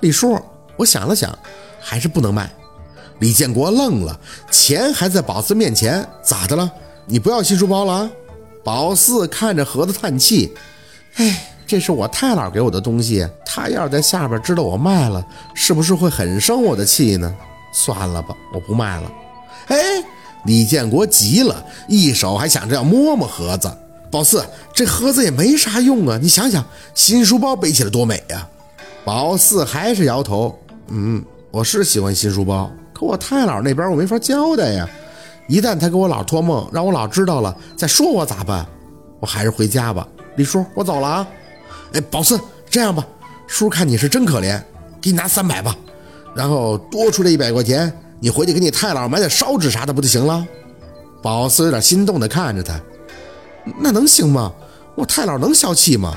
李叔，我想了想，还是不能卖。李建国愣了，钱还在宝四面前，咋的了？你不要新书包了？宝四看着盒子叹气，哎，这是我太姥给我的东西，他要是在下边知道我卖了，是不是会很生我的气呢？算了吧，我不卖了。哎，李建国急了，一手还想着要摸摸盒子。宝四，这盒子也没啥用啊，你想想，新书包背起来多美呀！宝四还是摇头，嗯，我是喜欢新书包。可我太姥那边我没法交代呀，一旦他给我姥托梦，让我姥知道了再说我咋办？我还是回家吧。李叔，我走了啊。哎，宝四，这样吧，叔看你是真可怜，给你拿三百吧，然后多出这一百块钱，你回去给你太姥买点烧纸啥的不就行了？宝四有点心动的看着他，那能行吗？我太姥能消气吗？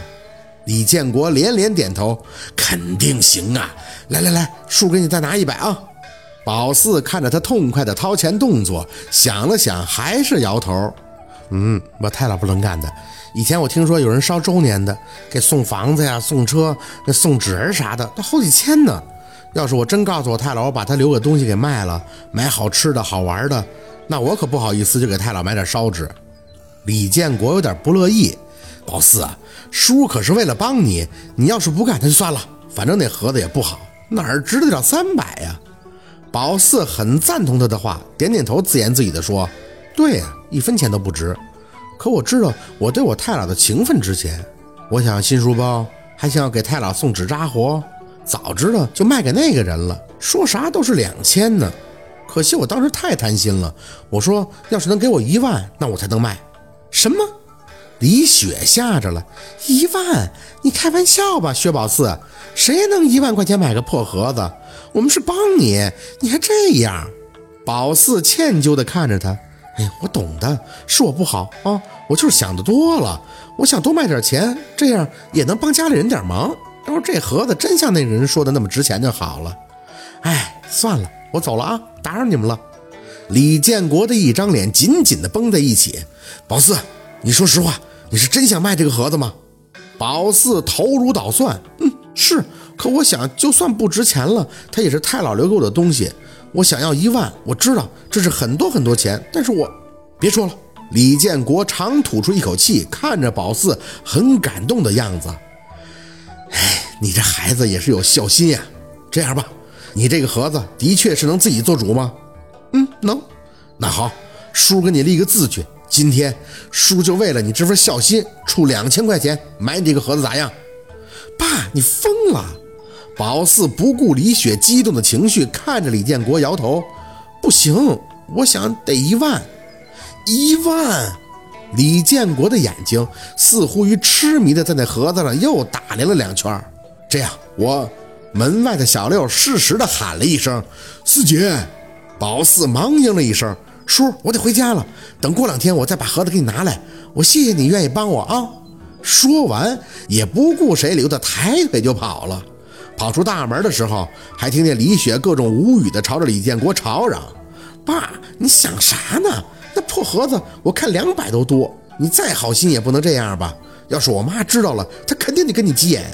李建国连连点头，肯定行啊！来来来，叔给你再拿一百啊。宝四看着他痛快的掏钱动作，想了想，还是摇头。嗯，我太姥不能干的。以前我听说有人烧周年的，给送房子呀、送车、那送纸人啥的，都好几千呢。要是我真告诉我太姥，我把他留个东西给卖了，买好吃的好玩的，那我可不好意思就给太姥买点烧纸。李建国有点不乐意。宝四啊，叔可是为了帮你，你要是不干，那就算了。反正那盒子也不好，哪儿值得了三百呀？宝四很赞同他的话，点点头，自言自语地说：“对呀，一分钱都不值。可我知道我对我太姥的情分值钱。我想要新书包，还想要给太姥送纸扎活，早知道就卖给那个人了。说啥都是两千呢。可惜我当时太贪心了。我说，要是能给我一万，那我才能卖。什么？李雪吓着了。一万？你开玩笑吧，薛宝四？谁能一万块钱买个破盒子？”我们是帮你，你还这样？宝四歉疚地看着他。哎，我懂的，是我不好啊，我就是想的多了。我想多卖点钱，这样也能帮家里人点忙。要是这盒子真像那人说的那么值钱就好了。哎，算了，我走了啊，打扰你们了。李建国的一张脸紧紧地绷在一起。宝四，你说实话，你是真想卖这个盒子吗？宝四头如捣蒜。嗯，是。可我想，就算不值钱了，它也是太老留给我的东西。我想要一万，我知道这是很多很多钱，但是我别说了。李建国长吐出一口气，看着宝四很感动的样子。哎，你这孩子也是有孝心呀。这样吧，你这个盒子的确是能自己做主吗？嗯，能。那好，叔给你立个字据，今天叔就为了你这份孝心，出两千块钱买你这个盒子，咋样？爸，你疯了！宝四不顾李雪激动的情绪，看着李建国摇头：“不行，我想得一万，一万！”李建国的眼睛似乎于痴迷的在那盒子上又打量了两圈。这样，我门外的小六适时的喊了一声：“四姐！”宝四忙应了一声：“叔，我得回家了。等过两天我再把盒子给你拿来。我谢谢你愿意帮我啊。”说完，也不顾谁留的，抬腿就跑了。跑出大门的时候，还听见李雪各种无语的朝着李建国吵嚷：“爸，你想啥呢？那破盒子我看两百都多，你再好心也不能这样吧？要是我妈知道了，她肯定得跟你急眼。”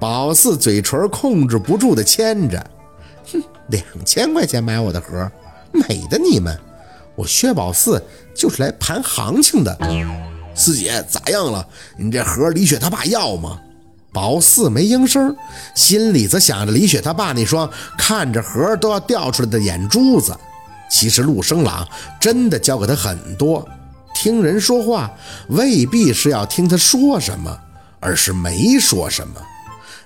宝四嘴唇控制不住的牵着：“哼，两千块钱买我的盒，美的你们！我薛宝四就是来盘行情的。四姐咋样了？你这盒李雪他爸要吗？”宝四没应声，心里则想着李雪他爸那双看着盒都要掉出来的眼珠子。其实陆生朗真的教给他很多，听人说话未必是要听他说什么，而是没说什么。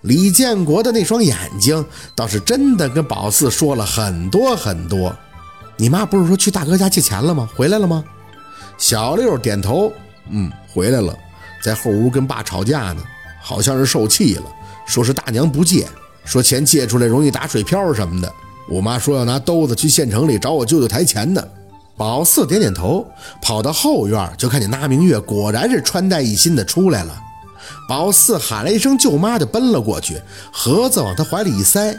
李建国的那双眼睛倒是真的跟宝四说了很多很多。你妈不是说去大哥家借钱了吗？回来了吗？小六点头，嗯，回来了，在后屋跟爸吵架呢。好像是受气了，说是大娘不借，说钱借出来容易打水漂什么的。我妈说要拿兜子去县城里找我舅舅抬钱呢。宝四点点头，跑到后院就看见那明月果然是穿戴一新的出来了。宝四喊了一声“舅妈”，就奔了过去，盒子往他怀里一塞：“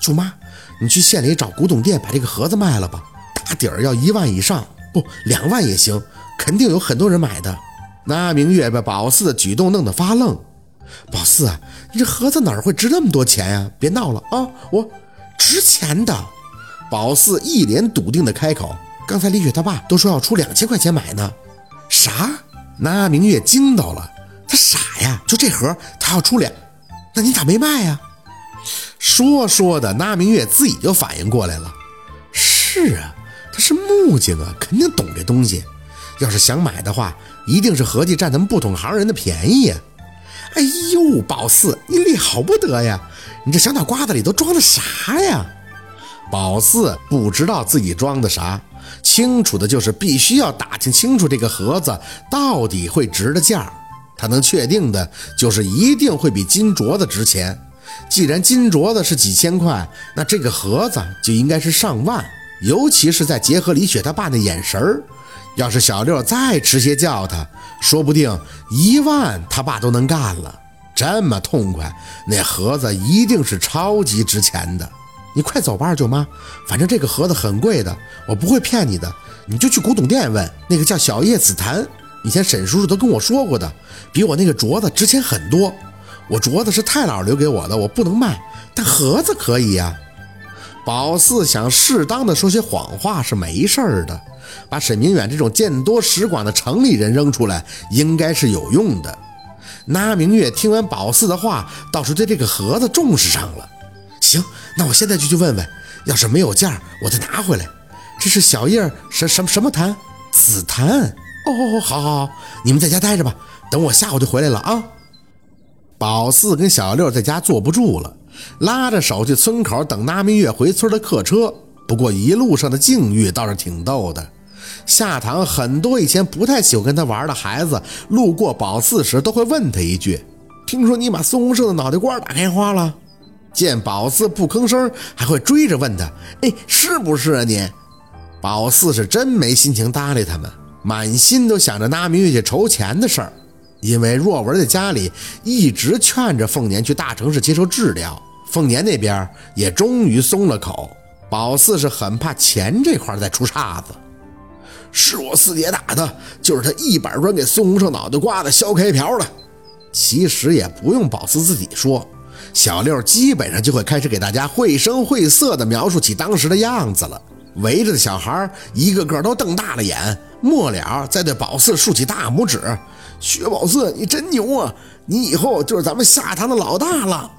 舅妈，你去县里找古董店把这个盒子卖了吧，打底儿要一万以上，不两万也行，肯定有很多人买的。”那明月被宝四的举动弄得发愣。宝四啊，你这盒子哪会值那么多钱呀？别闹了啊！我值钱的。宝四一脸笃定的开口：“刚才李雪他爸都说要出两千块钱买呢。”啥？那明月惊到了，他傻呀？就这盒他要出两，那你咋没卖呀？说说的，那明月自己就反应过来了。是啊，是木匠啊，肯定懂这东西。要是想买的话，一定是合计占咱们不懂行人的便宜。哎呦，宝四，你了不得呀！你这小脑瓜子里都装的啥呀？宝四不知道自己装的啥，清楚的就是必须要打听清楚这个盒子到底会值的价。他能确定的就是一定会比金镯子值钱。既然金镯子是几千块，那这个盒子就应该是上万。尤其是在结合李雪他爸那眼神儿，要是小六再迟些叫他，说不定一万他爸都能干了。这么痛快，那盒子一定是超级值钱的。你快走吧，二舅妈，反正这个盒子很贵的，我不会骗你的。你就去古董店问，那个叫小叶紫檀，以前沈叔叔都跟我说过的，比我那个镯子值钱很多。我镯子是太姥留给我的，我不能卖，但盒子可以呀。宝四想适当的说些谎话是没事儿的，把沈明远这种见多识广的城里人扔出来，应该是有用的。那明月听完宝四的话，倒是对这个盒子重视上了。行，那我现在就去问问，要是没有价，我再拿回来。这是小叶什什什么檀？紫檀。哦哦哦，好好好，你们在家待着吧，等我下午就回来了啊。宝四跟小六在家坐不住了，拉着手去村口等那明月回村的客车。不过一路上的境遇倒是挺逗的。下堂很多以前不太喜欢跟他玩的孩子，路过宝四时都会问他一句：“听说你把孙洪胜的脑袋瓜打开花了？”见宝四不吭声，还会追着问他：“哎，是不是啊你？”宝四是真没心情搭理他们，满心都想着拿明月去筹钱的事儿。因为若文在家里一直劝着凤年去大城市接受治疗，凤年那边也终于松了口。宝四是很怕钱这块再出岔子。是我四姐打的，就是他一板砖给孙洪胜脑袋瓜子削开瓢了。其实也不用宝四自己说。小六基本上就会开始给大家绘声绘色地描述起当时的样子了。围着的小孩一个个都瞪大了眼，末了再对宝四竖起大拇指：“薛宝四，你真牛啊！你以后就是咱们下堂的老大了。”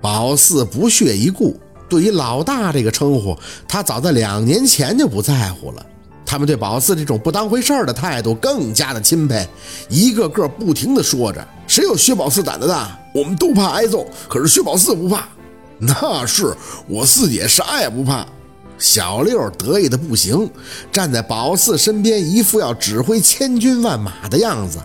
宝四不屑一顾，对于“老大”这个称呼，他早在两年前就不在乎了。他们对宝四这种不当回事儿的态度更加的钦佩，一个个不停的说着：“谁有薛宝四胆子大？我们都怕挨揍，可是薛宝四不怕。那是我四姐啥也不怕。”小六得意的不行，站在宝四身边，一副要指挥千军万马的样子。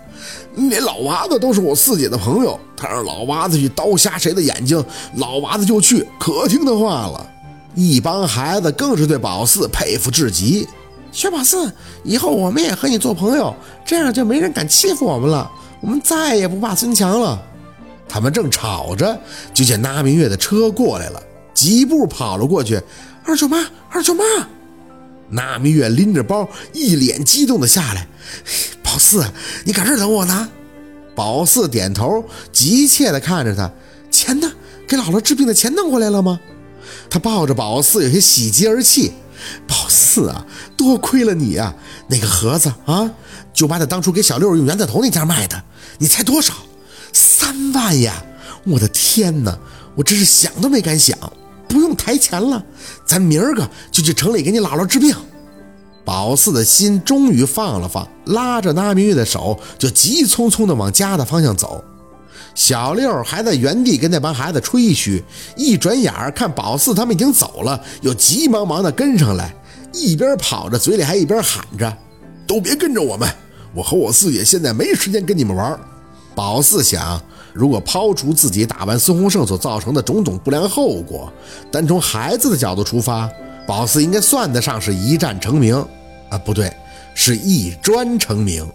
连老娃子都是我四姐的朋友，他让老娃子去刀瞎谁的眼睛，老娃子就去，可听他话了。一帮孩子更是对宝四佩服至极。薛宝四，以后我们也和你做朋友，这样就没人敢欺负我们了。我们再也不怕孙强了。他们正吵着，就见那明月的车过来了，几步跑了过去。二舅妈，二舅妈，那明月拎着包，一脸激动的下来。宝四，你搁这等我呢？宝四点头，急切的看着他。钱呢？给姥姥治病的钱弄回来了吗？他抱着宝四，有些喜极而泣。宝四啊，多亏了你啊！那个盒子啊，就把他当初给小六用圆子头那家卖的。你猜多少？三万呀！我的天哪，我真是想都没敢想。不用抬钱了，咱明儿个就去城里给你姥姥治病。宝四的心终于放了放，拉着那明月的手就急匆匆的往家的方向走。小六还在原地跟那帮孩子吹嘘，一转眼儿看宝四他们已经走了，又急忙忙的跟上来，一边跑着，嘴里还一边喊着：“都别跟着我们，我和我四姐现在没时间跟你们玩。”宝四想。如果抛除自己打完孙洪胜所造成的种种不良后果，单从孩子的角度出发，宝四应该算得上是一战成名，啊，不对，是一砖成名。